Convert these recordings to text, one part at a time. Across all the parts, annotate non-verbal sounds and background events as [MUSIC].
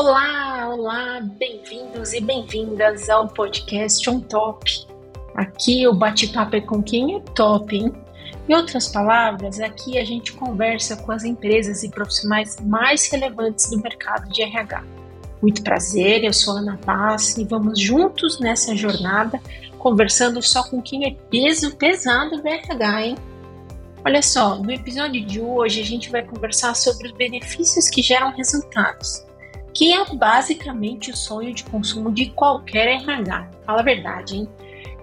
Olá, olá, bem-vindos e bem-vindas ao podcast On Top. Aqui o bate-papo é com quem é top, hein? Em outras palavras, aqui a gente conversa com as empresas e profissionais mais relevantes do mercado de RH. Muito prazer, eu sou Ana Paz e vamos juntos nessa jornada conversando só com quem é peso pesado do RH, hein? Olha só, no episódio de hoje a gente vai conversar sobre os benefícios que geram resultados, que é basicamente o sonho de consumo de qualquer RH. Fala a verdade, hein?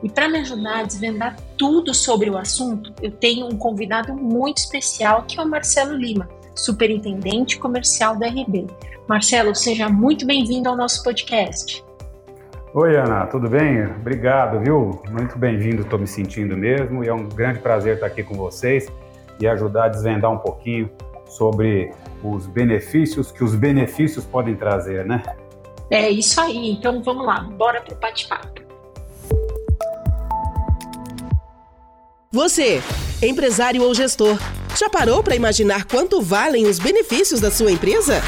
E para me ajudar a desvendar tudo sobre o assunto, eu tenho um convidado muito especial que é o Marcelo Lima, superintendente comercial da RB. Marcelo, seja muito bem-vindo ao nosso podcast. Oi, Ana, tudo bem? Obrigado, viu? Muito bem-vindo, estou me sentindo mesmo e é um grande prazer estar aqui com vocês e ajudar a desvendar um pouquinho sobre os benefícios que os benefícios podem trazer, né? É isso aí, então vamos lá, bora pro bate-papo. Você, empresário ou gestor, já parou para imaginar quanto valem os benefícios da sua empresa?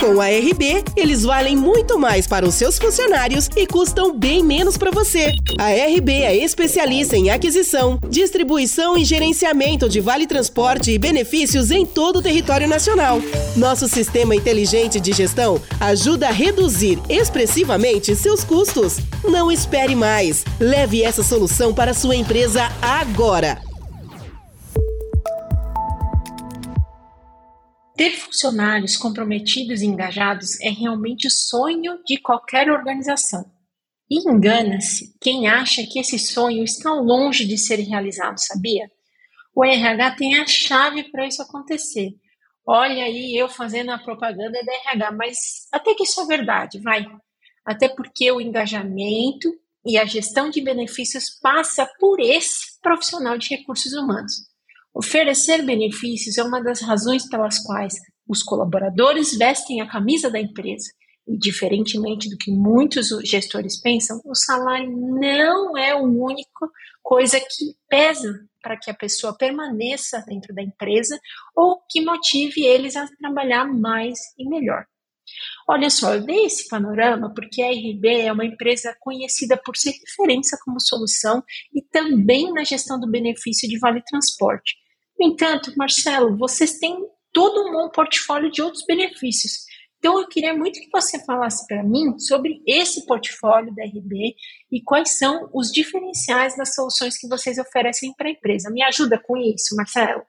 Com a RB, eles valem muito mais para os seus funcionários e custam bem menos para você. A RB é especialista em aquisição, distribuição e gerenciamento de vale transporte e benefícios em todo o território nacional. Nosso sistema inteligente de gestão ajuda a reduzir expressivamente seus custos. Não espere mais. Leve essa solução para sua empresa agora. Ter funcionários comprometidos e engajados é realmente o sonho de qualquer organização. E engana-se quem acha que esse sonho está longe de ser realizado, sabia? O RH tem a chave para isso acontecer. Olha aí eu fazendo a propaganda da RH, mas até que isso é verdade, vai. Até porque o engajamento e a gestão de benefícios passa por esse profissional de recursos humanos. Oferecer benefícios é uma das razões pelas quais os colaboradores vestem a camisa da empresa. E, diferentemente do que muitos gestores pensam, o salário não é a única coisa que pesa para que a pessoa permaneça dentro da empresa ou que motive eles a trabalhar mais e melhor. Olha só, eu dei esse panorama porque a RB é uma empresa conhecida por ser referência como solução e também na gestão do benefício de vale transporte. No entanto, Marcelo, vocês têm todo um bom portfólio de outros benefícios. Então, eu queria muito que você falasse para mim sobre esse portfólio da RB e quais são os diferenciais das soluções que vocês oferecem para a empresa. Me ajuda com isso, Marcelo?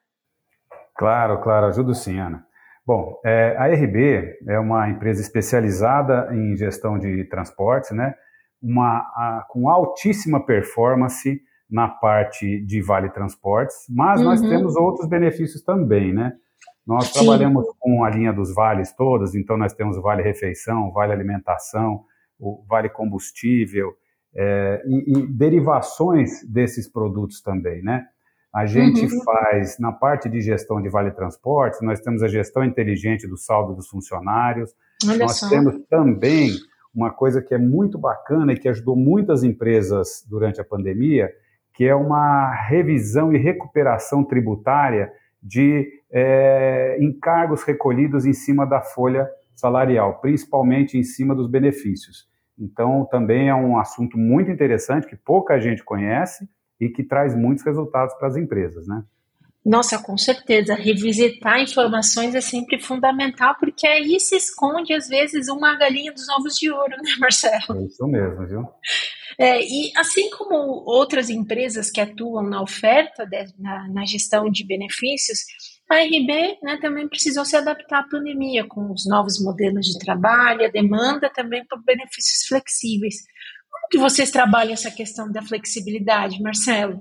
Claro, claro, ajudo sim, Ana. Bom, é, a RB é uma empresa especializada em gestão de transportes, né? Uma, a, com altíssima performance na parte de Vale Transportes, mas uhum. nós temos outros benefícios também, né? Nós Sim. trabalhamos com a linha dos vales todas, então nós temos o Vale Refeição, Vale Alimentação, o Vale Combustível é, e, e, derivações desses produtos também, né? A gente uhum. faz, na parte de gestão de Vale Transportes, nós temos a gestão inteligente do saldo dos funcionários, Olha nós só. temos também uma coisa que é muito bacana e que ajudou muitas empresas durante a pandemia, que é uma revisão e recuperação tributária de é, encargos recolhidos em cima da folha salarial, principalmente em cima dos benefícios. Então, também é um assunto muito interessante que pouca gente conhece e que traz muitos resultados para as empresas, né? Nossa, com certeza. Revisitar informações é sempre fundamental, porque aí se esconde, às vezes, uma galinha dos ovos de ouro, né, Marcelo? É isso mesmo, viu? É, e assim como outras empresas que atuam na oferta, de, na, na, gestão de benefícios, a RB né, também precisou se adaptar à pandemia, com os novos modelos de trabalho, a demanda também por benefícios flexíveis. Como que vocês trabalham essa questão da flexibilidade, Marcelo?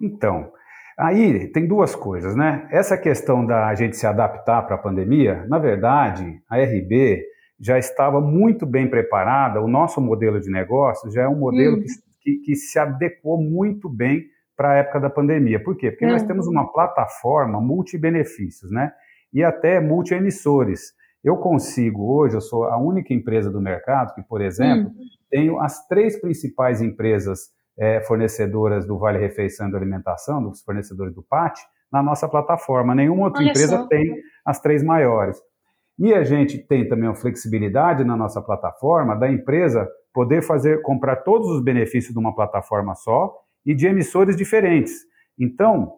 Então, Aí tem duas coisas, né? Essa questão da gente se adaptar para a pandemia, na verdade, a RB já estava muito bem preparada, o nosso modelo de negócio já é um modelo uhum. que, que, se adequou muito bem para a época da pandemia. Por quê? Porque uhum. nós temos uma plataforma multi-benefícios, né? E até multi-emissores. Eu consigo, hoje, eu sou a única empresa do mercado que, por exemplo, uhum. tenho as três principais empresas é, fornecedoras do Vale Refeição e da Alimentação, dos fornecedores do PAT, na nossa plataforma. Nenhuma outra Olha empresa só. tem as três maiores. E a gente tem também uma flexibilidade na nossa plataforma da empresa poder fazer comprar todos os benefícios de uma plataforma só e de emissores diferentes. Então,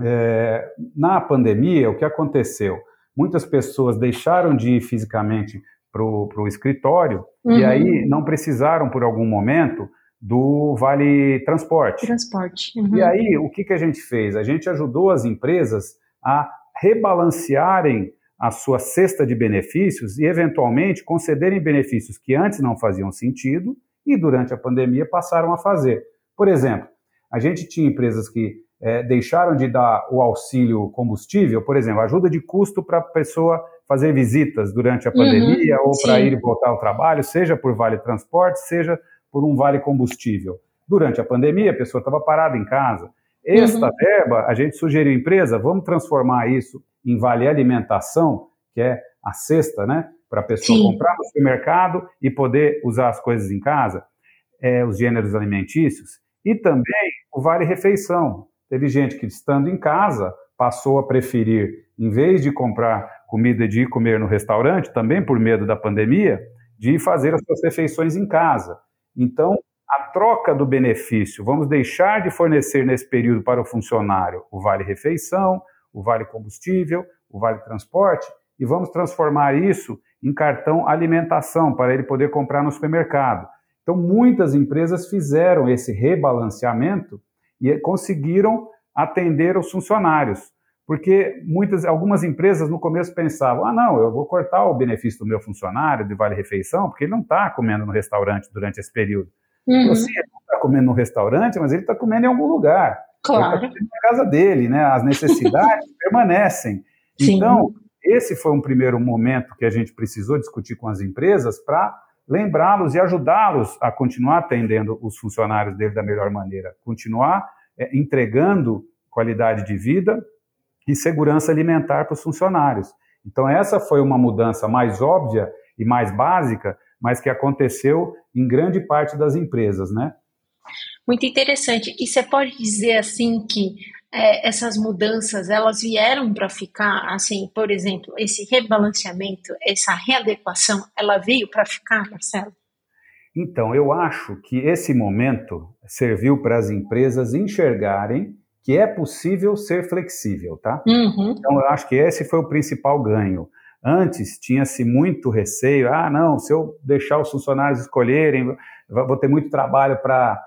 é, na pandemia, o que aconteceu? Muitas pessoas deixaram de ir fisicamente para o escritório uhum. e aí não precisaram, por algum momento, do Vale Transporte. Transporte. Uhum. E aí, o que, que a gente fez? A gente ajudou as empresas a rebalancearem a sua cesta de benefícios e, eventualmente, concederem benefícios que antes não faziam sentido e, durante a pandemia, passaram a fazer. Por exemplo, a gente tinha empresas que é, deixaram de dar o auxílio combustível, por exemplo, ajuda de custo para a pessoa fazer visitas durante a uhum, pandemia uhum, ou para ir e voltar ao trabalho, seja por vale transporte, seja por um vale combustível. Durante a pandemia, a pessoa estava parada em casa. Esta uhum. verba, a gente sugeriu à empresa, vamos transformar isso em vale alimentação, que é a cesta, né? Para a pessoa Sim. comprar no supermercado e poder usar as coisas em casa, é, os gêneros alimentícios. E também o vale refeição. Teve gente que, estando em casa, passou a preferir, em vez de comprar comida de ir comer no restaurante, também por medo da pandemia, de fazer as suas refeições em casa. Então, a troca do benefício, vamos deixar de fornecer nesse período para o funcionário o vale refeição, o vale combustível, o vale transporte, e vamos transformar isso em cartão alimentação para ele poder comprar no supermercado. Então, muitas empresas fizeram esse rebalanceamento e conseguiram atender os funcionários. Porque muitas, algumas empresas no começo pensavam: ah, não, eu vou cortar o benefício do meu funcionário de vale-refeição, porque ele não está comendo no restaurante durante esse período. Uhum. Então, sim, ele não está comendo no restaurante, mas ele está comendo em algum lugar. Claro. Tá na casa dele, né? As necessidades [LAUGHS] permanecem. Sim. Então, esse foi um primeiro momento que a gente precisou discutir com as empresas para lembrá-los e ajudá-los a continuar atendendo os funcionários dele da melhor maneira, continuar é, entregando qualidade de vida e segurança alimentar para os funcionários. Então, essa foi uma mudança mais óbvia e mais básica, mas que aconteceu em grande parte das empresas, né? Muito interessante. E você pode dizer assim que é, essas mudanças elas vieram para ficar, assim, por exemplo, esse rebalanceamento, essa readequação, ela veio para ficar, Marcelo? Então, eu acho que esse momento serviu para as empresas enxergarem que é possível ser flexível, tá? Uhum. Então, eu acho que esse foi o principal ganho. Antes tinha-se muito receio, ah, não, se eu deixar os funcionários escolherem, vou ter muito trabalho para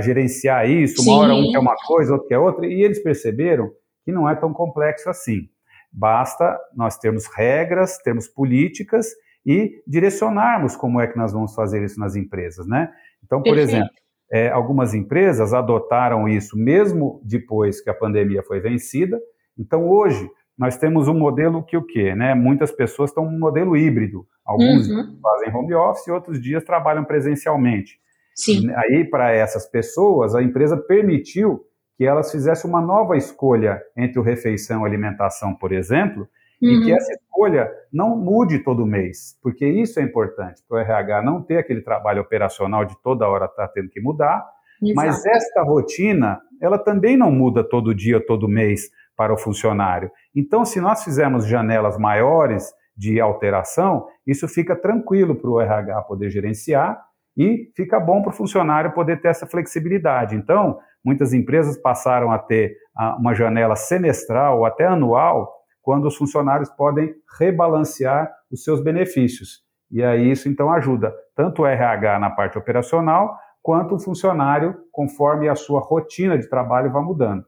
gerenciar isso, Sim. uma hora um quer uma coisa, outro quer outra, e eles perceberam que não é tão complexo assim. Basta nós termos regras, termos políticas e direcionarmos como é que nós vamos fazer isso nas empresas, né? Então, por Perfeito. exemplo, é, algumas empresas adotaram isso mesmo depois que a pandemia foi vencida. Então, hoje, nós temos um modelo que o quê? Né? Muitas pessoas estão um modelo híbrido. Alguns uhum. fazem home office e outros dias trabalham presencialmente. Sim. E aí, para essas pessoas, a empresa permitiu que elas fizessem uma nova escolha entre o refeição e alimentação, por exemplo, uhum. e que uhum. essa escolha não mude todo mês, porque isso é importante para o RH não ter aquele trabalho operacional de toda hora estar tá tendo que mudar, Exato. mas esta rotina, ela também não muda todo dia, todo mês para o funcionário. Então, se nós fizermos janelas maiores de alteração, isso fica tranquilo para o RH poder gerenciar e fica bom para o funcionário poder ter essa flexibilidade. Então, muitas empresas passaram a ter ah, uma janela semestral ou até anual quando os funcionários podem rebalancear os seus benefícios. E aí isso então ajuda tanto o RH na parte operacional, quanto o funcionário conforme a sua rotina de trabalho vai mudando.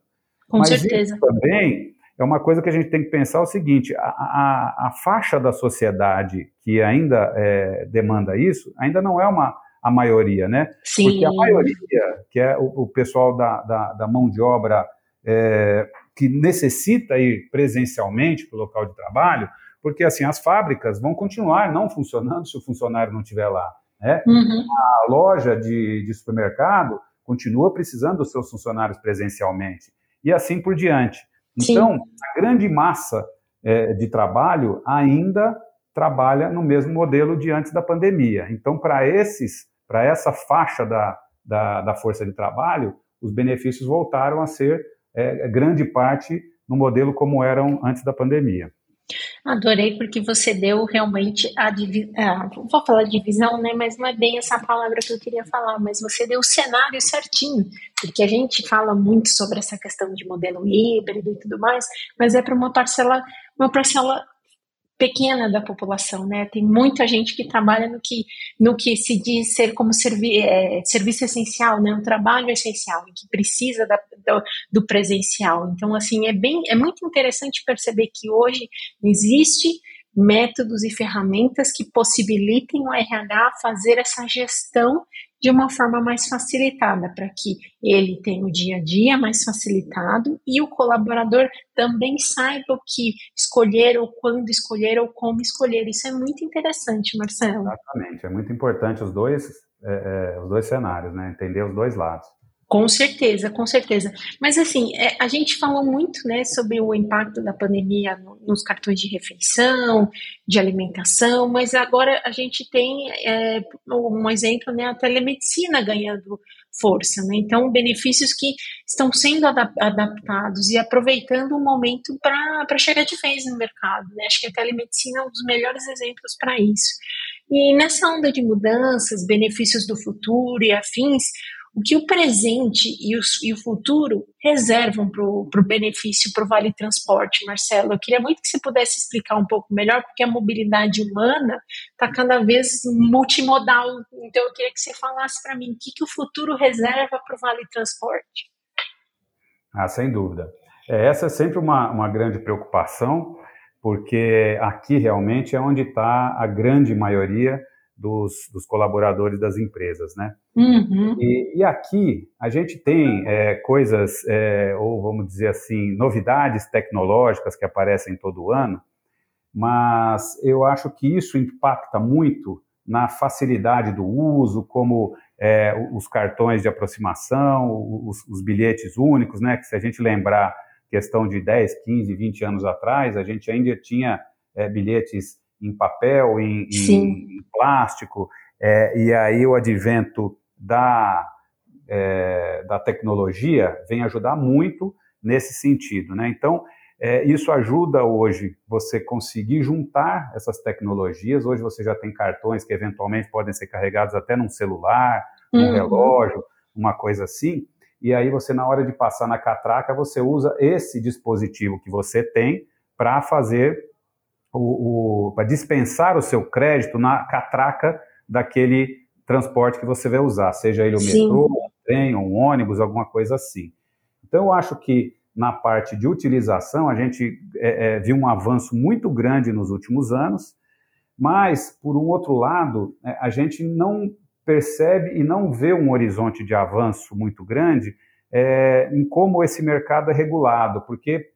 Com Mas certeza. também é uma coisa que a gente tem que pensar o seguinte: a, a, a faixa da sociedade que ainda é, demanda isso ainda não é uma a maioria, né? Sim. Porque a maioria, que é o, o pessoal da, da, da, mão de obra é, que necessita ir presencialmente para o local de trabalho, porque assim as fábricas vão continuar não funcionando se o funcionário não estiver lá. Né? Uhum. A loja de, de supermercado continua precisando dos seus funcionários presencialmente e assim por diante. Então, Sim. a grande massa é, de trabalho ainda trabalha no mesmo modelo de antes da pandemia. Então, para esses, para essa faixa da, da, da força de trabalho, os benefícios voltaram a ser é, grande parte no modelo como eram antes da pandemia. Adorei porque você deu realmente a divisão, ah, vou falar divisão, né, mas não é bem essa palavra que eu queria falar, mas você deu o cenário certinho, porque a gente fala muito sobre essa questão de modelo híbrido e tudo mais, mas é para uma parcela, uma parcela pequena da população, né? Tem muita gente que trabalha no que, no que se diz ser como servi é, serviço essencial, né? Um trabalho essencial, que precisa da, do, do, presencial. Então, assim, é bem, é muito interessante perceber que hoje existe métodos e ferramentas que possibilitem o RH fazer essa gestão de uma forma mais facilitada, para que ele tenha o dia a dia mais facilitado e o colaborador também saiba o que escolher, ou quando escolher, ou como escolher. Isso é muito interessante, Marcelo. Exatamente, é muito importante os dois, é, é, os dois cenários, né? entender os dois lados. Com certeza, com certeza. Mas assim, é, a gente falou muito né, sobre o impacto da pandemia no, nos cartões de refeição, de alimentação, mas agora a gente tem é, um exemplo, né, a telemedicina ganhando força. Né? Então, benefícios que estão sendo adap adaptados e aproveitando o momento para chegar de vez no mercado. Né? Acho que a telemedicina é um dos melhores exemplos para isso. E nessa onda de mudanças, benefícios do futuro e afins, o que o presente e o, e o futuro reservam para o benefício, para o Vale Transporte, Marcelo. Eu queria muito que você pudesse explicar um pouco melhor, porque a mobilidade humana está cada vez multimodal. Então, eu queria que você falasse para mim o que, que o futuro reserva para o Vale Transporte. Ah, sem dúvida. É, essa é sempre uma, uma grande preocupação, porque aqui realmente é onde está a grande maioria dos, dos colaboradores das empresas, né? Uhum. E, e, aqui a gente tem é, coisas, é, ou vamos dizer assim, novidades tecnológicas que aparecem todo ano, mas eu acho que isso impacta muito na facilidade do uso, como é, os cartões de aproximação, os, os, bilhetes únicos, né? Que se a gente lembrar questão de 10, 15, 20 anos atrás, a gente ainda tinha é, bilhetes em papel, em, em plástico, é, e aí o advento da, é, da tecnologia vem ajudar muito nesse sentido. Né? Então, é, isso ajuda hoje você conseguir juntar essas tecnologias. Hoje você já tem cartões que eventualmente podem ser carregados até num celular, num uhum. relógio, uma coisa assim. E aí você, na hora de passar na catraca, você usa esse dispositivo que você tem para fazer o, o para dispensar o seu crédito na catraca daquele transporte que você vai usar, seja ele o Sim. metrô, um trem, um ônibus, alguma coisa assim. Então, eu acho que na parte de utilização, a gente é, é, viu um avanço muito grande nos últimos anos, mas, por um outro lado, é, a gente não percebe e não vê um horizonte de avanço muito grande é, em como esse mercado é regulado, porque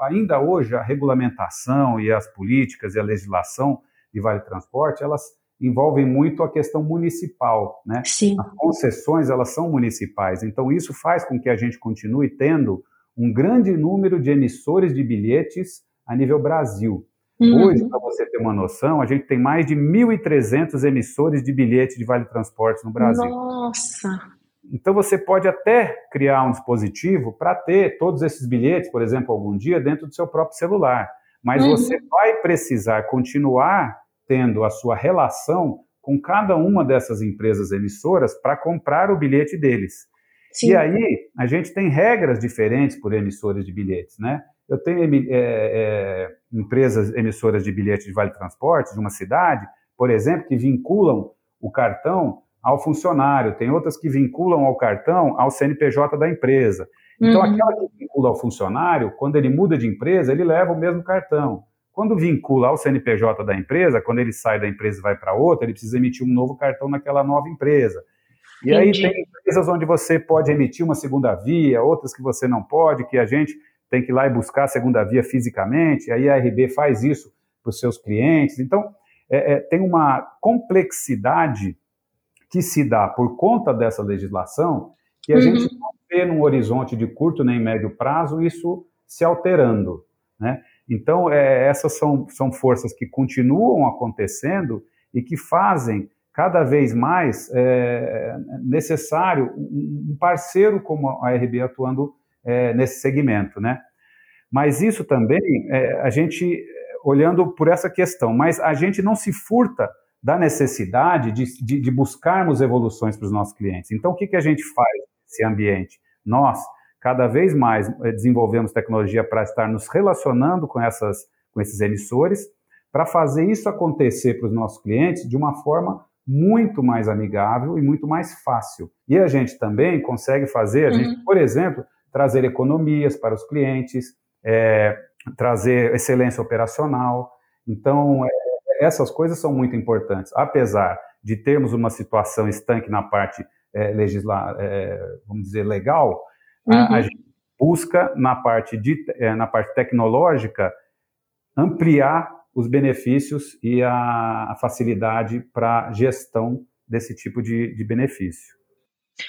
ainda hoje a regulamentação e as políticas e a legislação de Vale Transporte, elas envolvem muito a questão municipal, né? Sim. As concessões, elas são municipais, então isso faz com que a gente continue tendo um grande número de emissores de bilhetes a nível Brasil. Uhum. Hoje, para você ter uma noção, a gente tem mais de 1.300 emissores de bilhetes de Vale Transporte no Brasil. Nossa! Então você pode até criar um dispositivo para ter todos esses bilhetes, por exemplo, algum dia dentro do seu próprio celular. Mas uhum. você vai precisar continuar tendo a sua relação com cada uma dessas empresas emissoras para comprar o bilhete deles. Sim. E aí a gente tem regras diferentes por emissoras de bilhetes, né? Eu tenho é, é, empresas emissoras de bilhetes de vale transporte de uma cidade, por exemplo, que vinculam o cartão ao funcionário, tem outras que vinculam ao cartão ao CNPJ da empresa. Então, uhum. aquela que vincula ao funcionário, quando ele muda de empresa, ele leva o mesmo cartão. Quando vincula ao CNPJ da empresa, quando ele sai da empresa e vai para outra, ele precisa emitir um novo cartão naquela nova empresa. E Entendi. aí tem empresas onde você pode emitir uma segunda via, outras que você não pode, que a gente tem que ir lá e buscar a segunda via fisicamente, aí a RB faz isso para os seus clientes. Então, é, é, tem uma complexidade que se dá por conta dessa legislação, que a uhum. gente não vê num horizonte de curto nem médio prazo isso se alterando. Né? Então, é, essas são, são forças que continuam acontecendo e que fazem cada vez mais é, necessário um parceiro como a RB atuando é, nesse segmento. Né? Mas isso também, é, a gente olhando por essa questão, mas a gente não se furta da necessidade de, de, de buscarmos evoluções para os nossos clientes. Então, o que, que a gente faz nesse ambiente? Nós, cada vez mais, eh, desenvolvemos tecnologia para estar nos relacionando com, essas, com esses emissores, para fazer isso acontecer para os nossos clientes de uma forma muito mais amigável e muito mais fácil. E a gente também consegue fazer, a gente, uhum. por exemplo, trazer economias para os clientes, é, trazer excelência operacional. Então, é, essas coisas são muito importantes. Apesar de termos uma situação estanque na parte é, legisla, é, vamos dizer, legal, uhum. a, a, uhum. gente busca na parte, de, é, na parte tecnológica ampliar os benefícios e a, a facilidade para gestão desse tipo de, de benefício.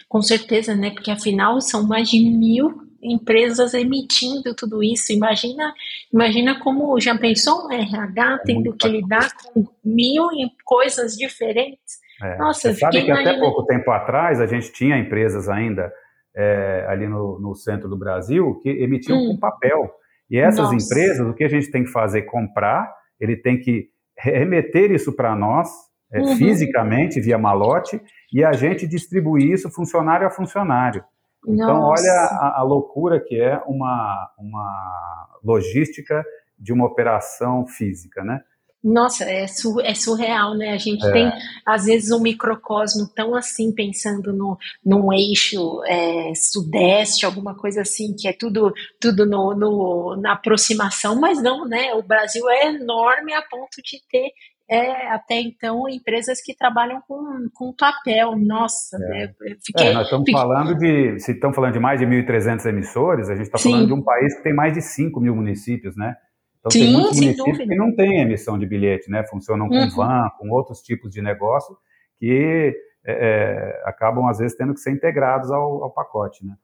Com certeza, né? Porque afinal são mais de mil empresas emitindo tudo isso. Imagina, imagina como já pensou um RH tendo que lidar com mil coisas diferentes. É. Nossa, Você sabe que até pouco tempo atrás a gente tinha empresas ainda é, ali no, no, centro do Brasil que emitiam hum. com papel. E essas Nossa. empresas, o que a gente tem que fazer? Comprar, ele tem que remeter isso para nós, é, uhum. fisicamente, via malote, e a gente distribuir isso funcionário a funcionário. Então, Nossa. olha a, a, loucura que é uma, uma logística de uma operação física, né? Nossa, é, sur, é surreal, né? A gente é. tem, às vezes, um microcosmo tão assim, pensando no, num eixo é, sudeste, alguma coisa assim, que é tudo, tudo no, no, na aproximação, mas não, né? O Brasil é enorme a ponto de ter é, até então empresas que trabalham com, com papel. Nossa, é. né? Fiquei, é, nós estamos fiquei... falando de, se estamos falando de mais de 1.300 emissores, a gente está falando de um país que tem mais de 5 mil municípios, né? Então Sim, tem muitos municípios dúvida. que não têm emissão de bilhete, né? Funcionam com uhum. van, com outros tipos de negócio que é, é, acabam às vezes tendo que ser integrados ao, ao pacote, né?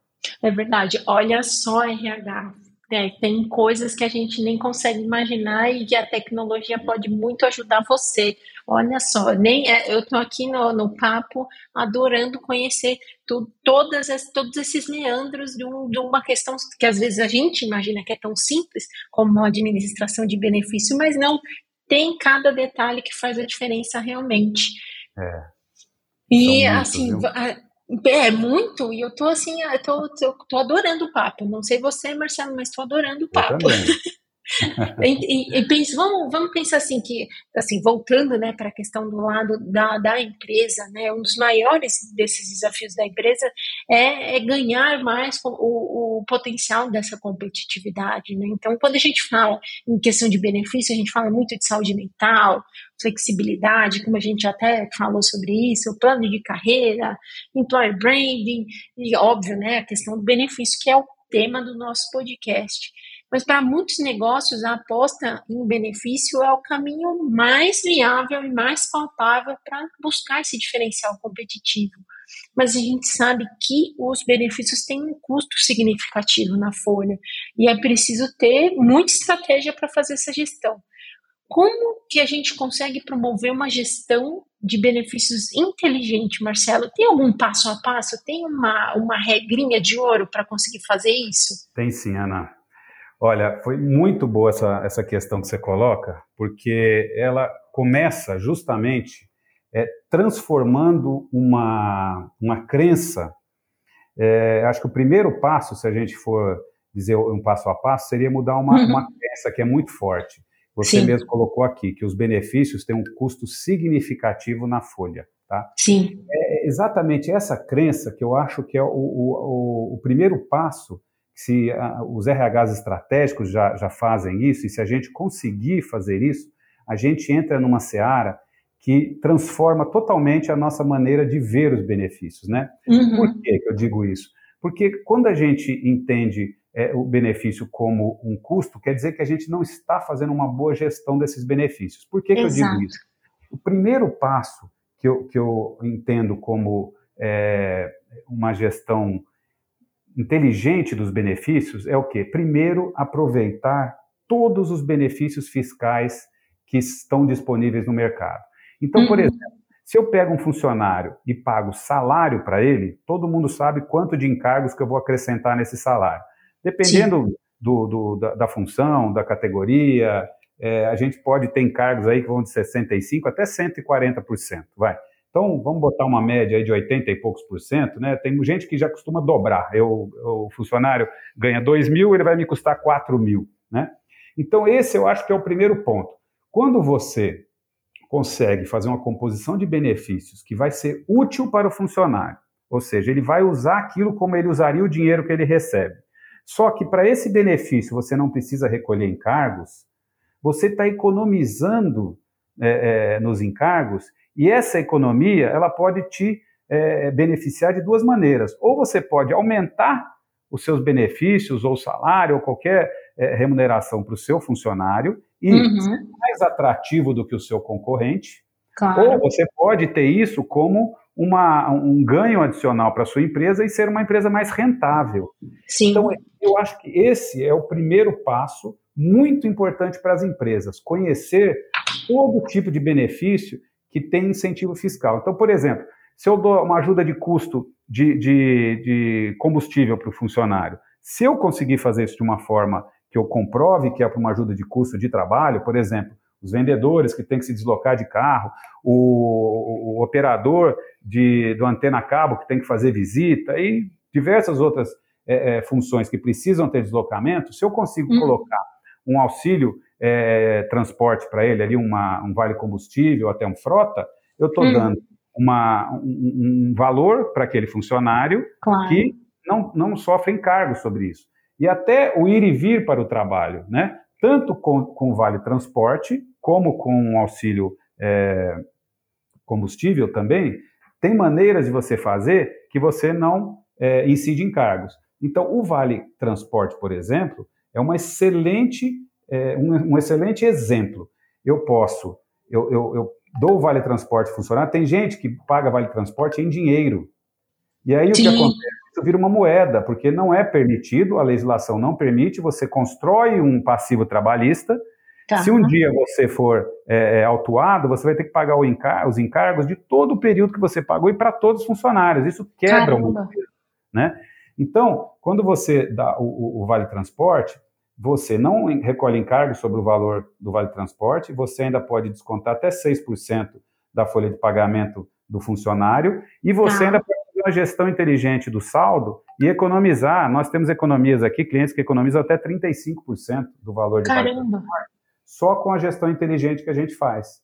É verdade. Olha só, RH, é, tem coisas que a gente nem consegue imaginar e que a tecnologia pode muito ajudar você. Olha só, nem é, eu estou aqui no, no papo adorando conhecer tu, todas as, todos esses meandros de, um, de, uma questão que às vezes a gente imagina que é tão simples como a administração de benefício, mas não tem cada detalhe que faz a diferença realmente. É. E assim, é muito, e eu tô assim, eu tô, tô, tô adorando o papo. Não sei você, Marcelo, mas tô adorando o papo. [LAUGHS] e, e, e penso, vamos, vamos pensar assim que assim voltando né para a questão do lado da, da empresa né um dos maiores desses desafios da empresa é, é ganhar mais o, o, potencial dessa competitividade né. Então quando a gente fala em questão de benefício a gente fala muito de saúde mental flexibilidade como a gente até falou sobre isso plano de carreira employer branding e óbvio né a questão do benefício que é o tema do nosso podcast mas para muitos negócios, a aposta em benefício é o caminho mais viável e mais palpável para buscar esse diferencial competitivo. Mas a gente sabe que os benefícios têm um custo significativo na folha e é preciso ter muita estratégia para fazer essa gestão. Como que a gente consegue promover uma gestão de benefícios inteligente, Marcelo? Tem algum passo a passo? Tem uma, uma regrinha de ouro para conseguir fazer isso? Tem sim, Ana. Olha, foi muito boa essa, essa questão que você coloca, porque ela começa justamente é, transformando uma, uma crença. É, acho que o primeiro passo, se a gente for dizer um passo a passo, seria mudar uma, uhum. uma crença que é muito forte. Você Sim. mesmo colocou aqui que os benefícios têm um custo significativo na folha. Tá? Sim. É exatamente essa crença que eu acho que é o, o, o primeiro passo se os RHs estratégicos já, já fazem isso, e se a gente conseguir fazer isso, a gente entra numa seara que transforma totalmente a nossa maneira de ver os benefícios, né? Uhum. Por que eu digo isso? Porque quando a gente entende é, o benefício como um custo, quer dizer que a gente não está fazendo uma boa gestão desses benefícios. Por que, que eu digo isso? O primeiro passo que eu, que eu entendo como é, uma gestão inteligente dos benefícios é o quê? Primeiro, aproveitar todos os benefícios fiscais que estão disponíveis no mercado. Então, uhum. por exemplo, se eu pego um funcionário e pago salário para ele, todo mundo sabe quanto de encargos que eu vou acrescentar nesse salário. Dependendo do, do, da, da, função, da categoria, é, a gente pode ter encargos aí que vão de 65% até 140%, vai. Então, vamos botar uma média aí de 80 e poucos por cento, né? Tem gente que já costuma dobrar. Eu, o funcionário ganha 2 mil, ele vai me custar 4 mil, né? Então, esse eu acho que é o primeiro ponto. Quando você consegue fazer uma composição de benefícios que vai ser útil para o funcionário, ou seja, ele vai usar aquilo como ele usaria o dinheiro que ele recebe. Só que para esse benefício você não precisa recolher encargos, você está economizando é, é, nos encargos e essa economia ela pode te é, beneficiar de duas maneiras. Ou você pode aumentar os seus benefícios, ou salário, ou qualquer é, remuneração para o seu funcionário, e uhum. mais atrativo do que o seu concorrente. Claro. Ou você pode ter isso como uma, um ganho adicional para a sua empresa e ser uma empresa mais rentável. Sim. Então, eu acho que esse é o primeiro passo muito importante para as empresas, conhecer todo tipo de benefício que tem incentivo fiscal. Então, por exemplo, se eu dou uma ajuda de custo de, de, de combustível para o funcionário, se eu conseguir fazer isso de uma forma que eu comprove que é para uma ajuda de custo de trabalho, por exemplo, os vendedores que têm que se deslocar de carro, o, o operador de, do antena cabo que tem que fazer visita e diversas outras é, é, funções que precisam ter deslocamento, se eu consigo uhum. colocar um auxílio é, transporte para ele, ali uma, um vale combustível, até um frota, eu estou uhum. dando uma, um, um valor para aquele funcionário claro. que não, não sofre encargo sobre isso. E até o ir e vir para o trabalho, né? tanto com, com o vale transporte, como com o auxílio é, combustível também, tem maneiras de você fazer que você não é, incide encargos. Então, o vale transporte, por exemplo, é uma excelente é, um, um, excelente exemplo. Eu posso, eu, eu, eu dou o vale transporte funcionar. Tem gente que paga vale transporte em dinheiro. E aí Sim. o que acontece? Isso vira uma moeda, porque não é permitido, a legislação não permite, você constrói um passivo trabalhista. Tá. Se um dia você for é, é, autuado, você vai ter que pagar encar os encargos de todo o período que você pagou e para todos os funcionários. Isso quebra o um né? Então, quando você dá o, o Vale Transporte, você não recolhe encargos sobre o valor do Vale Transporte, você ainda pode descontar até 6% da folha de pagamento do funcionário e você ah. ainda pode fazer uma gestão inteligente do saldo e economizar. Nós temos economias aqui, clientes que economizam até 35% do valor de Caramba. Vale Transporte, só com a gestão inteligente que a gente faz.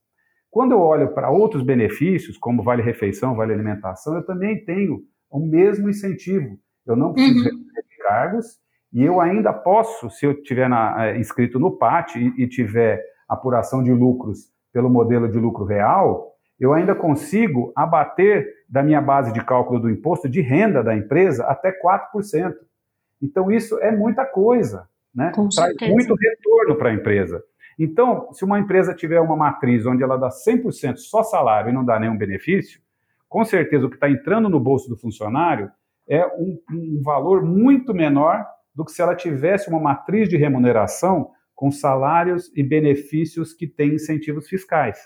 Quando eu olho para outros benefícios, como Vale Refeição, Vale Alimentação, eu também tenho o mesmo incentivo. Eu não preciso uhum. recolher cargos e eu ainda posso, se eu tiver na, é, inscrito no PAT e, e tiver apuração de lucros pelo modelo de lucro real, eu ainda consigo abater da minha base de cálculo do imposto de renda da empresa até 4%. Então, isso é muita coisa, né? Traz muito retorno para a empresa. Então, se uma empresa tiver uma matriz onde ela dá 100% só salário e não dá nenhum benefício, com certeza o que está entrando no bolso do funcionário é um, um valor muito menor do que se ela tivesse uma matriz de remuneração com salários e benefícios que têm incentivos fiscais.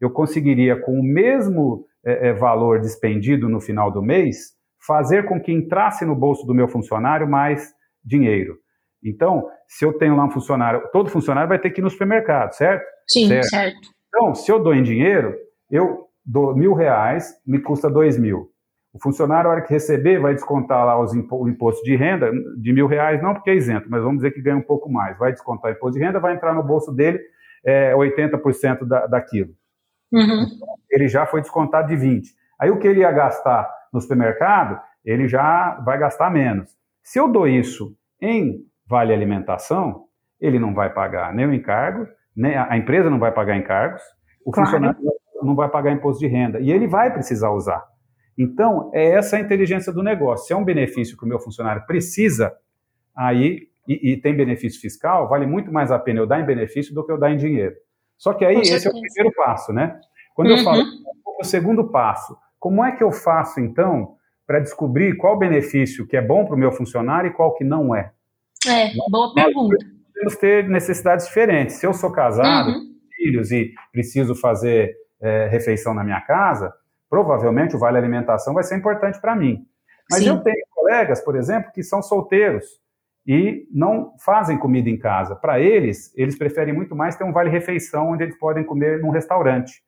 Eu conseguiria, com o mesmo é, é, valor despendido no final do mês, fazer com que entrasse no bolso do meu funcionário mais dinheiro. Então, se eu tenho lá um funcionário, todo funcionário vai ter que ir no supermercado, certo? Sim, certo. certo. Então, se eu dou em dinheiro, eu dou mil reais, me custa dois mil. O funcionário, a hora que receber, vai descontar lá os impo o imposto de renda de mil reais, não porque é isento, mas vamos dizer que ganha um pouco mais. Vai descontar o imposto de renda, vai entrar no bolso dele é, 80% da, daquilo. Uhum. Ele já foi descontado de 20%. Aí o que ele ia gastar no supermercado, ele já vai gastar menos. Se eu dou isso em vale alimentação, ele não vai pagar nem o encargo, nem a empresa não vai pagar encargos, o claro. funcionário não vai pagar imposto de renda. E ele vai precisar usar. Então, é essa a inteligência do negócio. Se é um benefício que o meu funcionário precisa, aí, e, e, tem benefício fiscal, vale muito mais a pena eu dar em benefício do que eu dar em dinheiro. Só que aí, esse é o primeiro passo, né? Quando uhum. eu falo o segundo passo, como é que eu faço, então, para descobrir qual benefício que é bom para o meu funcionário e qual que não é? É, boa pergunta. Nós podemos ter necessidades diferentes. Se eu sou casado, uhum. filhos e preciso fazer é, refeição na minha casa, provavelmente o vale alimentação vai ser importante para mim. Mas Sim. eu tenho colegas, por exemplo, que são solteiros e não fazem comida em casa. Para eles, eles preferem muito mais ter um vale-refeição onde eles podem comer num restaurante.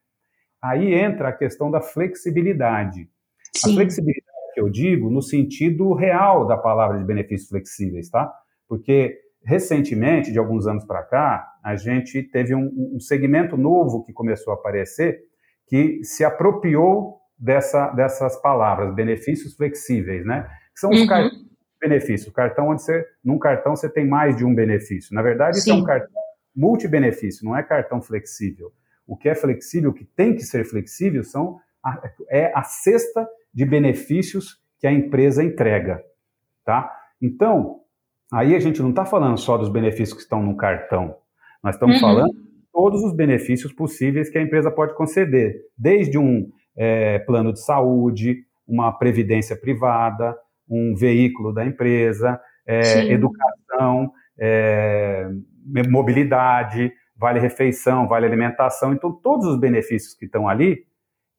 Aí entra a questão da flexibilidade. Sim. A flexibilidade que eu digo no sentido real da palavra de benefícios flexíveis, tá? Porque recentemente, de alguns anos para cá, a gente teve um, um, segmento novo que começou a aparecer que se apropriou dessa, dessas palavras, benefícios flexíveis, né? Que são os uhum. cartões de benefício. Cartão onde você, num cartão você tem mais de um benefício. Na verdade, Sim. isso é um cartão multibenefício, não é cartão flexível. O que é flexível, o que tem que ser flexível, são a, é a cesta de benefícios que a empresa entrega, tá? Então, aí a gente não está falando só dos benefícios que estão no cartão, nós estamos uhum. falando de todos os benefícios possíveis que a empresa pode conceder, desde um é, plano de saúde, uma previdência privada, um veículo da empresa, é, educação, é, mobilidade, vale refeição, vale alimentação. Então, todos os benefícios que estão ali,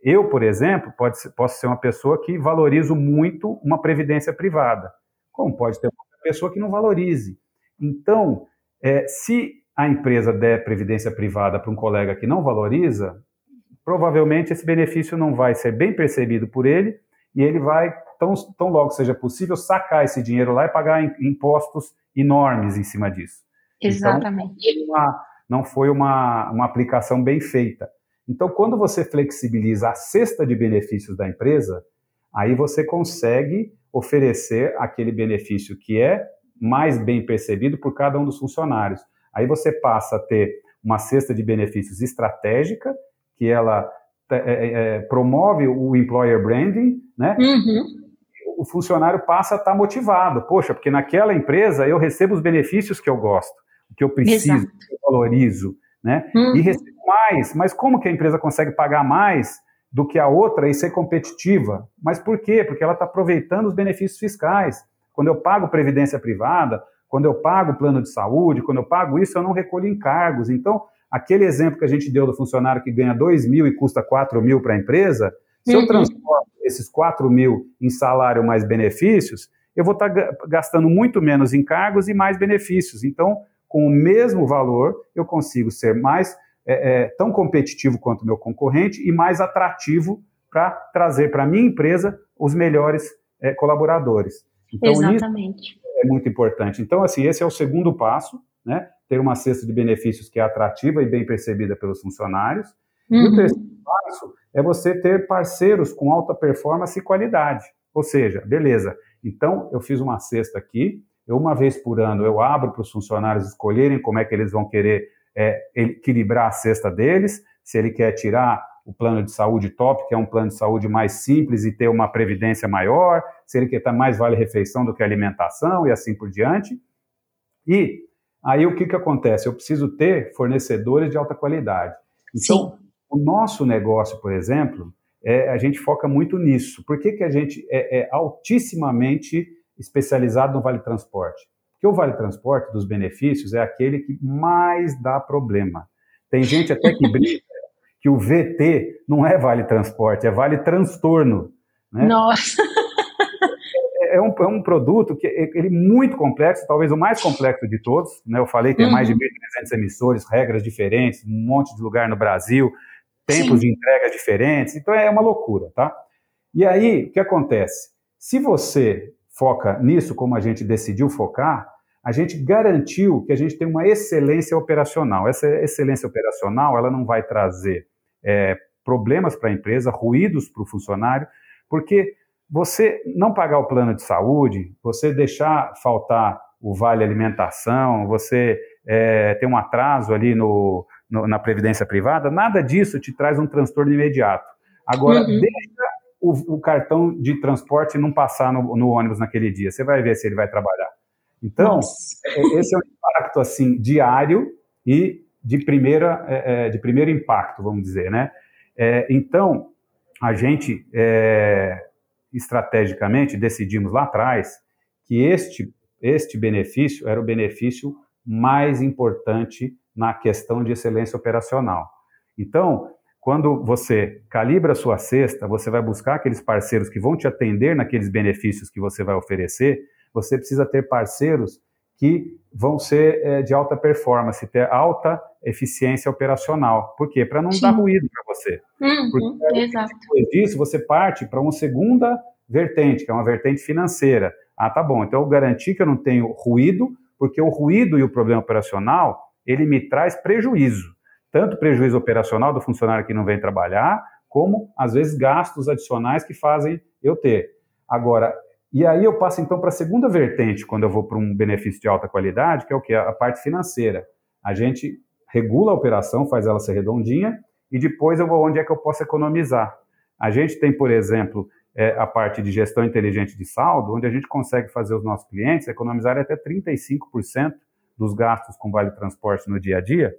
eu, por exemplo, pode, posso ser uma pessoa que valorizo muito uma previdência privada, como pode ter pessoa que não valorize. Então, é, se a empresa der previdência privada para um colega que não valoriza, provavelmente esse benefício não vai ser bem percebido por ele e ele vai, tão, tão logo seja possível, sacar esse dinheiro lá e pagar impostos enormes em cima disso. Então, Exatamente. Então, não foi uma, uma aplicação bem feita. Então, quando você flexibiliza a cesta de benefícios da empresa, aí você consegue oferecer aquele benefício que é mais bem percebido por cada um dos funcionários. Aí você passa a ter uma cesta de benefícios estratégica, que ela é, é, é promove o employer branding, né? Uhum. O funcionário passa a estar motivado. Poxa, porque naquela empresa eu recebo os benefícios que eu gosto o que eu preciso, Exato. que eu valorizo, né? Uhum. E recebo mais. Mas como que a empresa consegue pagar mais do que a outra e ser competitiva? Mas por quê? Porque ela está aproveitando os benefícios fiscais. Quando eu pago previdência privada, quando eu pago plano de saúde, quando eu pago isso, eu não recolho encargos. Então, aquele exemplo que a gente deu do funcionário que ganha 2 mil e custa 4 mil para a empresa, se uhum. eu transformo esses 4 mil em salário mais benefícios, eu vou estar tá gastando muito menos encargos e mais benefícios. Então, com o mesmo valor, eu consigo ser mais é, é, tão competitivo quanto o meu concorrente e mais atrativo para trazer para a minha empresa os melhores é, colaboradores. Então, Exatamente. Isso é muito importante. Então, assim, esse é o segundo passo, né? Ter uma cesta de benefícios que é atrativa e bem percebida pelos funcionários. Uhum. E o uhum. terceiro passo é você ter parceiros com alta performance e qualidade. Ou seja, beleza, então eu fiz uma cesta aqui, eu, uma vez por ano, eu abro para os funcionários escolherem como é que eles vão querer é, equilibrar a cesta deles, se ele quer tirar o plano de saúde top, que é um plano de saúde mais simples e ter uma previdência maior, se ele quer ter mais vale-refeição do que alimentação e assim por diante. E aí o que, que acontece? Eu preciso ter fornecedores de alta qualidade. Então, Sim. o nosso negócio, por exemplo, é, a gente foca muito nisso. Por que, que a gente é, é altissimamente especializado no Vale Transporte. Porque o Vale Transporte dos benefícios é aquele que mais dá problema. Tem gente até que brinca que o VT não é Vale Transporte, é Vale Transtorno. Né? Nossa! É, é um, é um produto que é, ele é muito complexo, talvez o mais complexo de todos. Né? Eu falei, tem uhum. mais de 1.300 emissores, regras diferentes, um monte de lugar no Brasil, tempos Sim. de entrega diferentes, então é uma loucura, tá? E aí, o que acontece? Se você foca nisso, como a gente decidiu focar, a gente garantiu que a gente tem uma excelência operacional. Essa excelência operacional, ela não vai trazer é, problemas para a empresa, ruídos para o funcionário, porque você não pagar o plano de saúde, você deixar faltar o vale alimentação, você é, ter um atraso ali no, no, na previdência privada, nada disso te traz um transtorno imediato. Agora, uhum. deixa o, o, cartão de transporte não passar no, no, ônibus naquele dia. Você vai ver se ele vai trabalhar. Então, é, é, esse é um impacto assim diário e de primeira é, é, de primeiro impacto, vamos dizer, né? É, então, a gente é, estrategicamente decidimos lá atrás que este este benefício era o benefício mais importante na questão de excelência operacional. Então, quando você calibra a sua cesta, você vai buscar aqueles parceiros que vão te atender naqueles benefícios que você vai oferecer. Você precisa ter parceiros que vão ser é, de alta performance, ter alta eficiência operacional. Por quê? Para não Sim. dar ruído para você. Uhum, Porque, exato. Depois disso, você parte para uma segunda vertente, que é uma vertente financeira. Ah, tá bom, então eu garanti que eu não tenho ruído, porque o ruído e o problema operacional, ele me traz prejuízo. Tanto prejuízo operacional do funcionário que não vem trabalhar, como, às vezes, gastos adicionais que fazem eu ter. Agora, e aí eu passo então para a segunda vertente, quando eu vou para um benefício de alta qualidade, que é o que? A parte financeira. A gente regula a operação, faz ela ser redondinha, e depois eu vou onde é que eu posso economizar. A gente tem, por exemplo, é, a parte de gestão inteligente de saldo, onde a gente consegue fazer os nossos clientes economizarem até 35% dos gastos com vale transporte no dia a dia,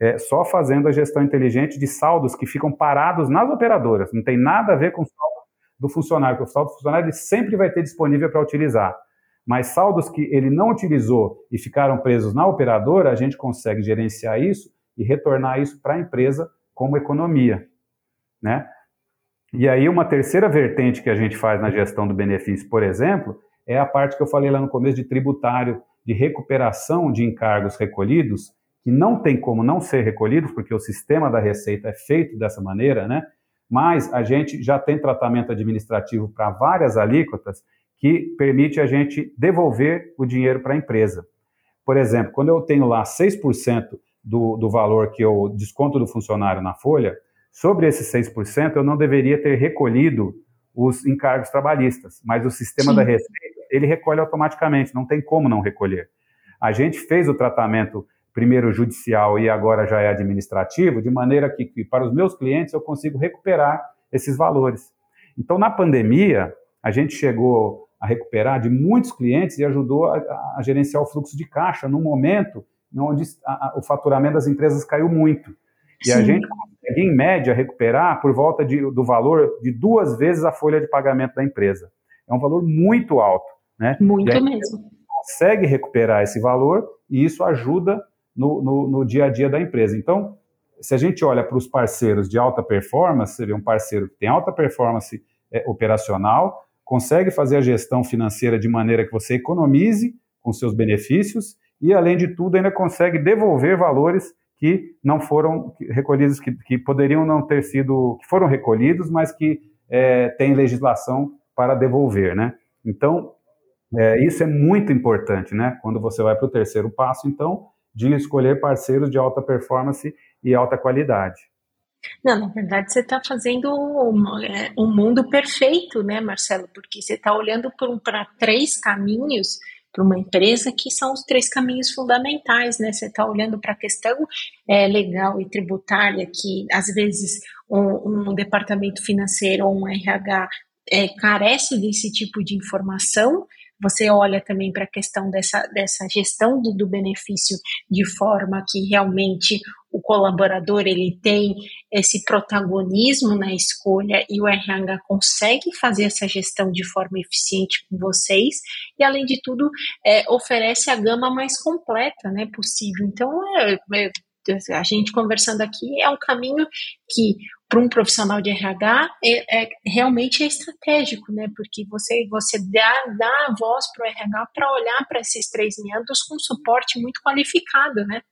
é, só fazendo a gestão inteligente de saldos que ficam parados nas operadoras. Não tem nada a ver com o saldo do funcionário, porque o saldo do funcionário ele sempre vai ter disponível para utilizar. Mas saldos que ele não utilizou e ficaram presos na operadora, a gente consegue gerenciar isso e retornar isso para a empresa como economia, né? E aí uma terceira vertente que a gente faz na gestão do benefício, por exemplo, é a parte que eu falei lá no começo de tributário, de recuperação de encargos recolhidos, que não tem como não ser recolhidos, porque o sistema da Receita é feito dessa maneira, né? mas a gente já tem tratamento administrativo para várias alíquotas que permite a gente devolver o dinheiro para a empresa. Por exemplo, quando eu tenho lá 6% do, do valor que eu desconto do funcionário na folha, sobre esses 6% eu não deveria ter recolhido os encargos trabalhistas, mas o sistema Sim. da Receita, ele recolhe automaticamente, não tem como não recolher. A gente fez o tratamento primeiro judicial e agora já é administrativo, de maneira que, que para os meus clientes eu consigo recuperar esses valores. Então, na pandemia, a gente chegou a recuperar de muitos clientes e ajudou a, a gerenciar o fluxo de caixa num momento onde a, a, o faturamento das empresas caiu muito. E Sim. a gente consegue, em média, recuperar por volta de, do valor de duas vezes a folha de pagamento da empresa. É um valor muito alto. Né? Muito mesmo. Consegue recuperar esse valor e isso ajuda no, no, no dia a dia da empresa. Então, se a gente olha para os parceiros de alta performance, seria um parceiro que tem alta performance é, operacional, consegue fazer a gestão financeira de maneira que você economize com seus benefícios e, além de tudo, ainda consegue devolver valores que não foram recolhidos, que, que poderiam não ter sido, que foram recolhidos, mas que é, tem legislação para devolver, né? Então, é, isso é muito importante, né? Quando você vai para o terceiro passo, então, de escolher parceiros de alta performance e alta qualidade. Não, na verdade você está fazendo um, um, mundo perfeito, né, Marcelo? Porque você está olhando para três caminhos para uma empresa que são os três caminhos fundamentais, né? Você está olhando para a questão é, legal e tributária, que às vezes um, um departamento financeiro ou um RH é, carece desse tipo de informação você olha também para a questão dessa, dessa gestão do, do benefício de forma que realmente o colaborador ele tem esse protagonismo na escolha e o RH consegue fazer essa gestão de forma eficiente com vocês e além de tudo é, oferece a gama mais completa, né, possível. Então é, é, a gente conversando aqui é um caminho que para um profissional de RH é, é, realmente é estratégico, né? Porque você você dá, dá a voz para o RH para olhar para esses três meandros com suporte muito qualificado, né?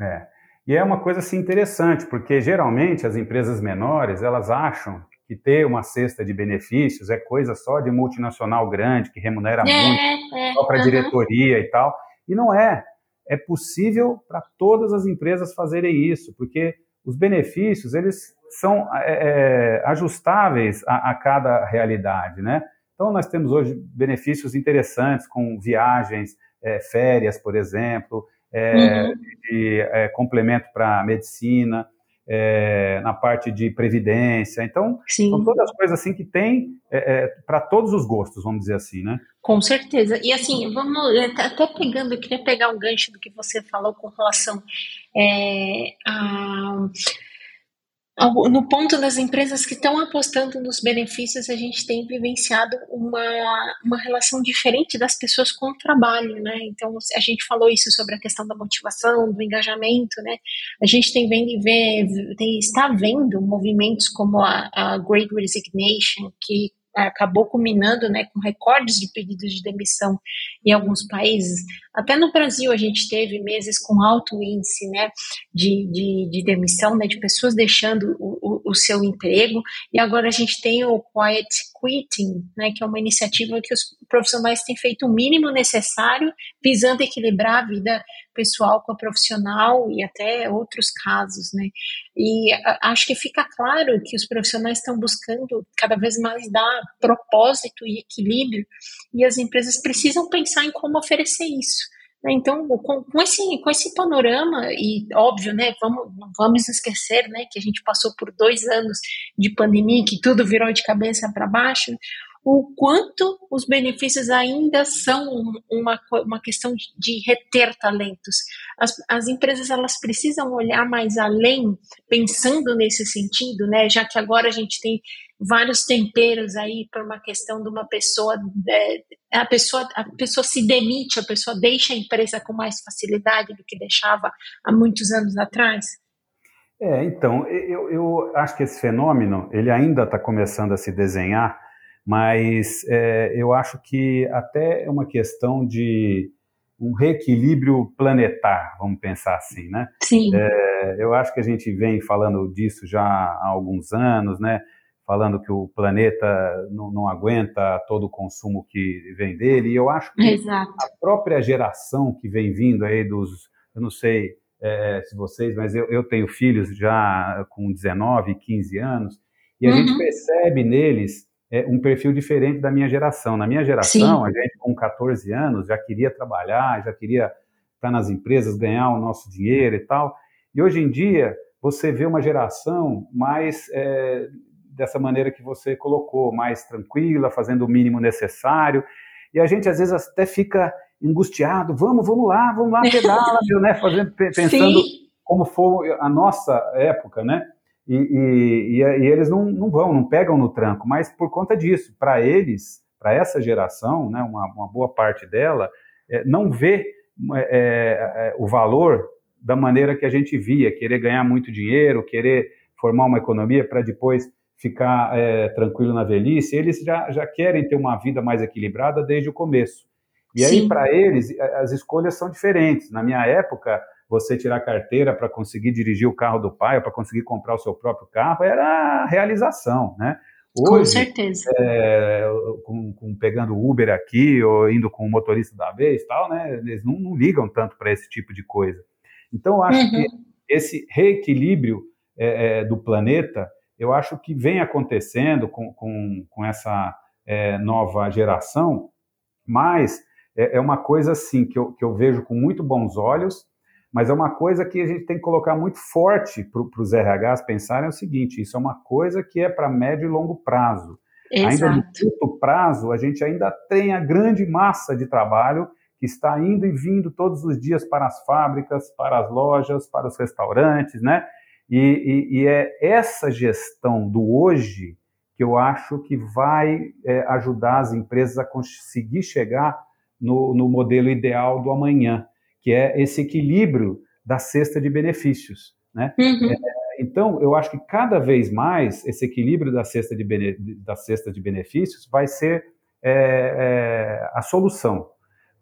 É. E é uma coisa assim interessante, porque geralmente as empresas menores elas acham que ter uma cesta de benefícios é coisa só de multinacional grande que remunera é, muito, é, só para uhum. diretoria e tal. E não é. É possível para todas as empresas fazerem isso, porque os benefícios eles são é, é, ajustáveis a, a, cada realidade, né? Então nós temos hoje benefícios interessantes com viagens, é, férias, por exemplo, é, uhum. de é, complemento para medicina, é, na parte de previdência. Então, Sim. são todas coisas assim que tem para todos os gostos, vamos dizer assim, né? Com certeza. E assim, vamos até pegando, eu queria pegar um gancho do que você falou com relação a no ponto das empresas que estão apostando nos benefícios, a gente tem vivenciado uma, uma relação diferente das pessoas com o trabalho, né? Então, a gente falou isso sobre a questão da motivação, do engajamento, né? A gente tem vendo tem, está vendo movimentos como a, a Great Resignation, que acabou culminando né, com recordes de pedidos de demissão em alguns países. Até no Brasil a gente teve meses com alto índice né, de, de, de demissão, né, de pessoas deixando o, o, o, seu emprego, e agora a gente tem o Quiet Quitting, né, que é uma iniciativa que os profissionais têm feito o mínimo necessário, visando equilibrar a vida pessoal com a profissional e até outros casos. Né. E acho que fica claro que os profissionais estão buscando cada vez mais dar propósito e equilíbrio, e as empresas precisam pensar em como oferecer isso. Né? Então, com, com, esse, com esse panorama, e óbvio, né, vamos, não vamos esquecer né, que a gente passou por dois anos de pandemia, que tudo virou de cabeça para baixo, o quanto os benefícios ainda são uma, uma questão de reter talentos. As, as empresas elas precisam olhar mais além, pensando nesse sentido, né? Já que agora a gente tem vários temperos aí para uma questão de uma pessoa, é, a pessoa a pessoa se demite, a pessoa deixa a empresa com mais facilidade do que deixava há muitos anos atrás. É, então, eu, eu acho que esse fenômeno ele ainda está começando a se desenhar mas é, eu acho que até é uma questão de um reequilíbrio planetar, vamos pensar assim, né? Sim. É, eu acho que a gente vem falando disso já há alguns anos, né? Falando que o planeta não, não aguenta todo o consumo que vem dele, e eu acho que Exato. a própria geração que vem vindo aí dos, eu não sei é, se vocês, mas eu, eu tenho filhos já com 19, 15 anos, e a uhum. gente percebe neles é, um perfil diferente da minha geração. Na minha geração, Sim. a gente com 14 anos já queria trabalhar, já queria estar nas empresas, ganhar o nosso dinheiro e tal. E hoje em dia, você vê uma geração mais é, dessa maneira que você colocou, mais tranquila, fazendo o mínimo necessário. E a gente às vezes até fica angustiado, vamos, vamos lá, vamos lá, pedala, [LAUGHS] né? Fazendo, pensando Sim. como foi a nossa época, né? E, e, e, eles não, não vão, não pegam no tranco, mas por conta disso, para eles, para essa geração, né, uma, uma boa parte dela, é, não vê é, é, é, o valor da maneira que a gente via, querer ganhar muito dinheiro, querer formar uma economia para depois ficar é, tranquilo na velhice, eles já, já querem ter uma vida mais equilibrada desde o começo. E aí, para eles, as escolhas são diferentes. Na minha época, você tirar carteira para conseguir dirigir o carro do pai, ou para conseguir comprar o seu próprio carro, era realização, né? Hoje, com certeza. É, com, com, pegando Uber aqui, ou indo com o motorista da vez tal, né? Eles não, não ligam tanto para esse tipo de coisa. Então, eu acho uhum. que esse reequilíbrio é, é, do planeta, eu acho que vem acontecendo com, com, com essa é, nova geração, mas é, é, uma coisa assim que eu, que eu vejo com muito bons olhos, mas é uma coisa que a gente tem que colocar muito forte para os RHs pensarem é o seguinte: isso é uma coisa que é para médio e longo prazo. Exato. Ainda no curto prazo, a gente ainda tem a grande massa de trabalho que está indo e vindo todos os dias para as fábricas, para as lojas, para os restaurantes, né? E, e, e é essa gestão do hoje que eu acho que vai é, ajudar as empresas a conseguir chegar no, no modelo ideal do amanhã que é esse equilíbrio da cesta de benefícios. Né? Uhum. É, então, eu acho que cada vez mais esse equilíbrio da cesta de, bene, da cesta de benefícios vai ser é, é, a solução.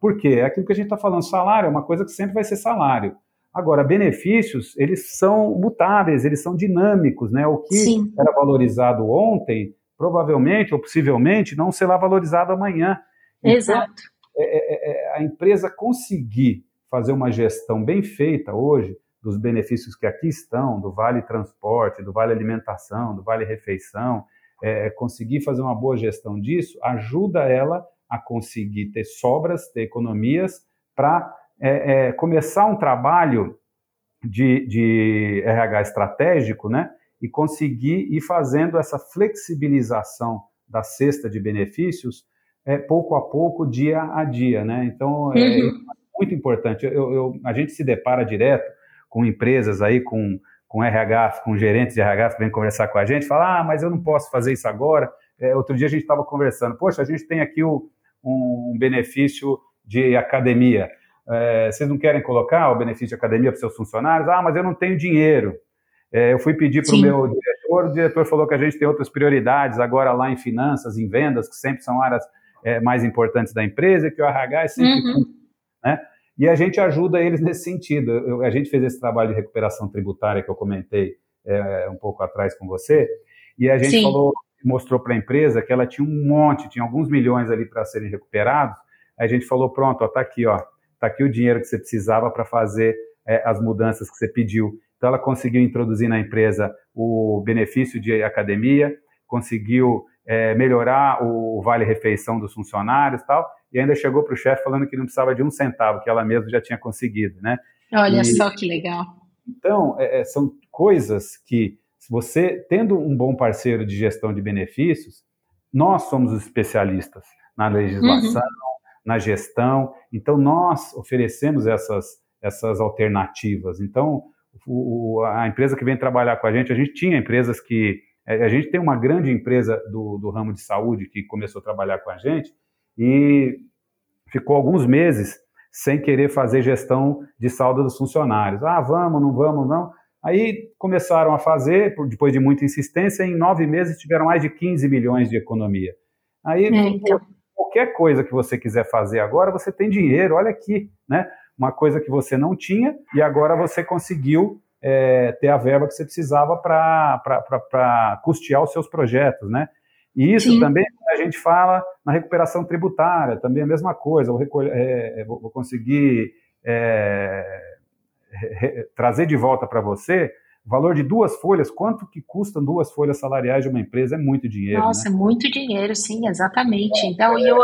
Por quê? É aquilo que a gente está falando, salário é uma coisa que sempre vai ser salário. Agora, benefícios, eles são mutáveis, eles são dinâmicos, né? O que Sim. era valorizado ontem, provavelmente ou possivelmente não será valorizado amanhã. Então, Exato. É, é, é, a empresa conseguir fazer uma gestão bem feita hoje dos benefícios que aqui estão, do Vale Transporte, do Vale Alimentação, do Vale Refeição, é, conseguir fazer uma boa gestão disso, ajuda ela a conseguir ter sobras, ter economias, para é, é, começar um trabalho de, de RH estratégico, né? E conseguir ir fazendo essa flexibilização da cesta de benefícios é, pouco a pouco, dia a dia, né? Então, é, uhum muito importante. Eu, eu, a gente se depara direto com empresas aí, com, com RH, com gerentes de RH que vêm conversar com a gente, fala, ah, mas eu não posso fazer isso agora. É, outro dia a gente estava conversando, poxa, a gente tem aqui o, um benefício de academia. É, vocês não querem colocar o benefício de academia para seus funcionários? Ah, mas eu não tenho dinheiro. É, eu fui pedir para o meu diretor, o diretor falou que a gente tem outras prioridades agora lá em finanças, em vendas, que sempre são áreas é, mais importantes da empresa, que o RH é sempre. Uhum. Né? E a gente ajuda eles nesse sentido. Eu, a gente fez esse trabalho de recuperação tributária que eu comentei é, um pouco atrás com você, e a gente Sim. falou, mostrou para a empresa que ela tinha um monte, tinha alguns milhões ali para serem recuperados. A gente falou, pronto, está aqui, ó, está aqui o dinheiro que você precisava para fazer é, as mudanças que você pediu. Então, ela conseguiu introduzir na empresa o benefício de academia, conseguiu é, melhorar o vale-refeição dos funcionários tal, e ainda chegou para o chefe falando que não precisava de um centavo, que ela mesma já tinha conseguido, né? Olha e, só que legal. Então, é, é são coisas que, você, tendo um bom parceiro de gestão de benefícios, nós somos os especialistas na legislação, uhum. na gestão, então nós oferecemos essas, essas alternativas. Então, o, a empresa que vem trabalhar com a gente, a gente tinha empresas que. É, a gente tem uma grande empresa do, do ramo de saúde que começou a trabalhar com a gente e ficou alguns meses sem querer fazer gestão de saldo dos funcionários. Ah, vamos, não vamos, não. Aí começaram a fazer, depois de muita insistência, em nove meses tiveram mais de 15 milhões de economia. Aí, é, então. qualquer coisa que você quiser fazer agora, você tem dinheiro, olha aqui, né? Uma coisa que você não tinha e agora você conseguiu é, ter a verba que você precisava para custear os seus projetos, né? E isso Sim. também a gente fala na recuperação tributária, também a mesma coisa. Vou, recolher, é, vou conseguir é, trazer de volta para você o valor de duas folhas, quanto que custam duas folhas salariais de uma empresa? É muito dinheiro. Nossa, né? muito dinheiro, sim, exatamente. Então, é, eu,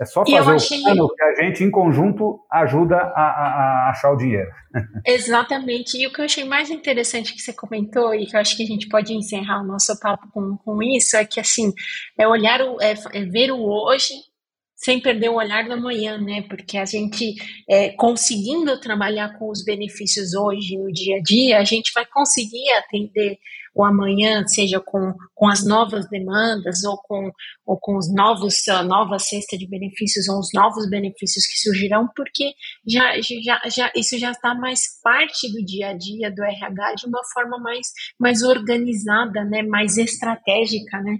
é só fazer o achei... plano que a gente, em conjunto, ajuda a, a, a, achar o dinheiro. [LAUGHS] Exatamente. E o que eu achei mais interessante que você comentou, e que eu acho que a gente pode encerrar o nosso papo com, com isso, é que, assim, é olhar, o, é, é ver o hoje sem perder o olhar do amanhã, né? Porque a gente, é, conseguindo trabalhar com os benefícios hoje, no dia a dia, a gente vai conseguir atender o amanhã, seja com, com as novas demandas ou com, ou com os novos, a nova cesta de benefícios ou os novos benefícios que surgirão, porque já, já, já, isso já está mais parte do dia a dia do RH de uma forma mais, mais organizada, né? Mais estratégica, né?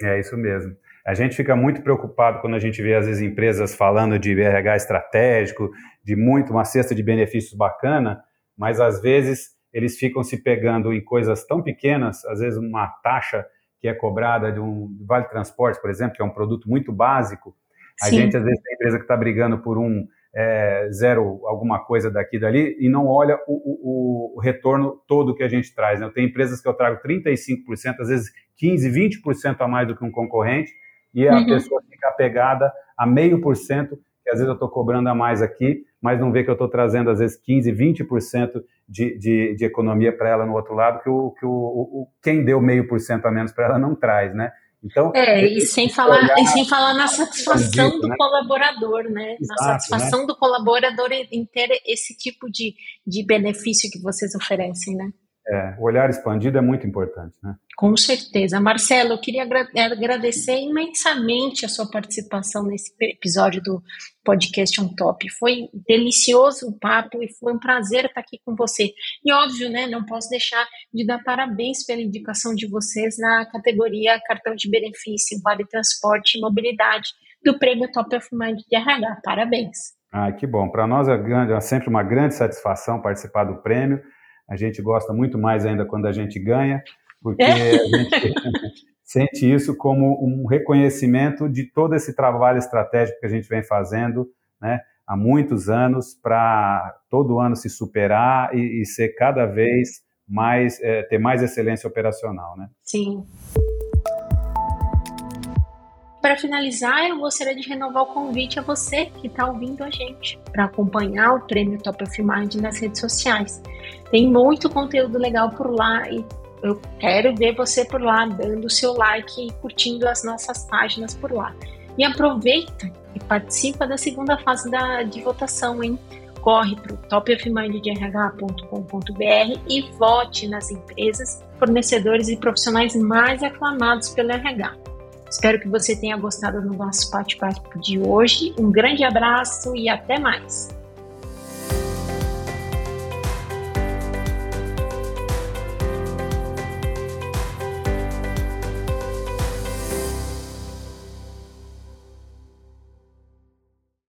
É isso mesmo. A gente fica muito preocupado quando a gente vê, às vezes, empresas falando de RH estratégico, de muito, uma cesta de benefícios bacana, mas às vezes eles ficam se pegando em coisas tão pequenas, às vezes uma taxa que é cobrada de um vale transporte, por exemplo, que é um produto muito básico. A Sim. gente, às vezes, tem empresa que está brigando por um é, zero alguma coisa daqui e dali e não olha o, o, o, retorno todo que a gente traz. Né? Eu tenho empresas que eu trago 35%, às vezes 15%, 20% a mais do que um concorrente, e a uhum. pessoa fica apegada a meio por cento, que às vezes eu estou cobrando a mais aqui, mas não vê que eu estou trazendo às vezes 15, 20% de, de, de economia para ela no outro lado, que, o, que o, o quem deu meio por cento a menos para ela não traz, né? Então, é, e sem falar, e sem falar na satisfação do né? colaborador, né? Exato, na satisfação né? do colaborador em ter esse tipo de, de benefício que vocês oferecem, né? É, o olhar expandido é muito importante, né? Com certeza. Marcelo, eu queria agradecer imensamente a sua participação nesse episódio do podcast On Top. Foi delicioso o papo e foi um prazer estar aqui com você. E óbvio, né, não posso deixar de dar parabéns pela indicação de vocês na categoria cartão de benefício, vale transporte e mobilidade do prêmio Top of Mind de RH. Parabéns. Ah, que bom. Para nós é, grande, é sempre uma grande satisfação participar do prêmio. A gente gosta muito mais ainda quando a gente ganha, porque a gente [LAUGHS] sente isso como um reconhecimento de todo esse trabalho estratégico que a gente vem fazendo, né, há muitos anos para todo ano se superar e, e ser cada vez mais é, ter mais excelência operacional, né? Sim. Para finalizar, eu gostaria de renovar o convite a você que está ouvindo a gente para acompanhar o Prêmio Top of Mind nas redes sociais. Tem muito conteúdo legal por lá e eu quero ver você por lá, dando o seu like e curtindo as nossas páginas por lá. E aproveita e participa da segunda fase da, de votação, hein? Corre para o topofmindrh.com.br e vote nas empresas, fornecedores e profissionais mais aclamados pelo RH. Espero que você tenha gostado do nosso bate-papo de hoje. Um grande abraço e até mais!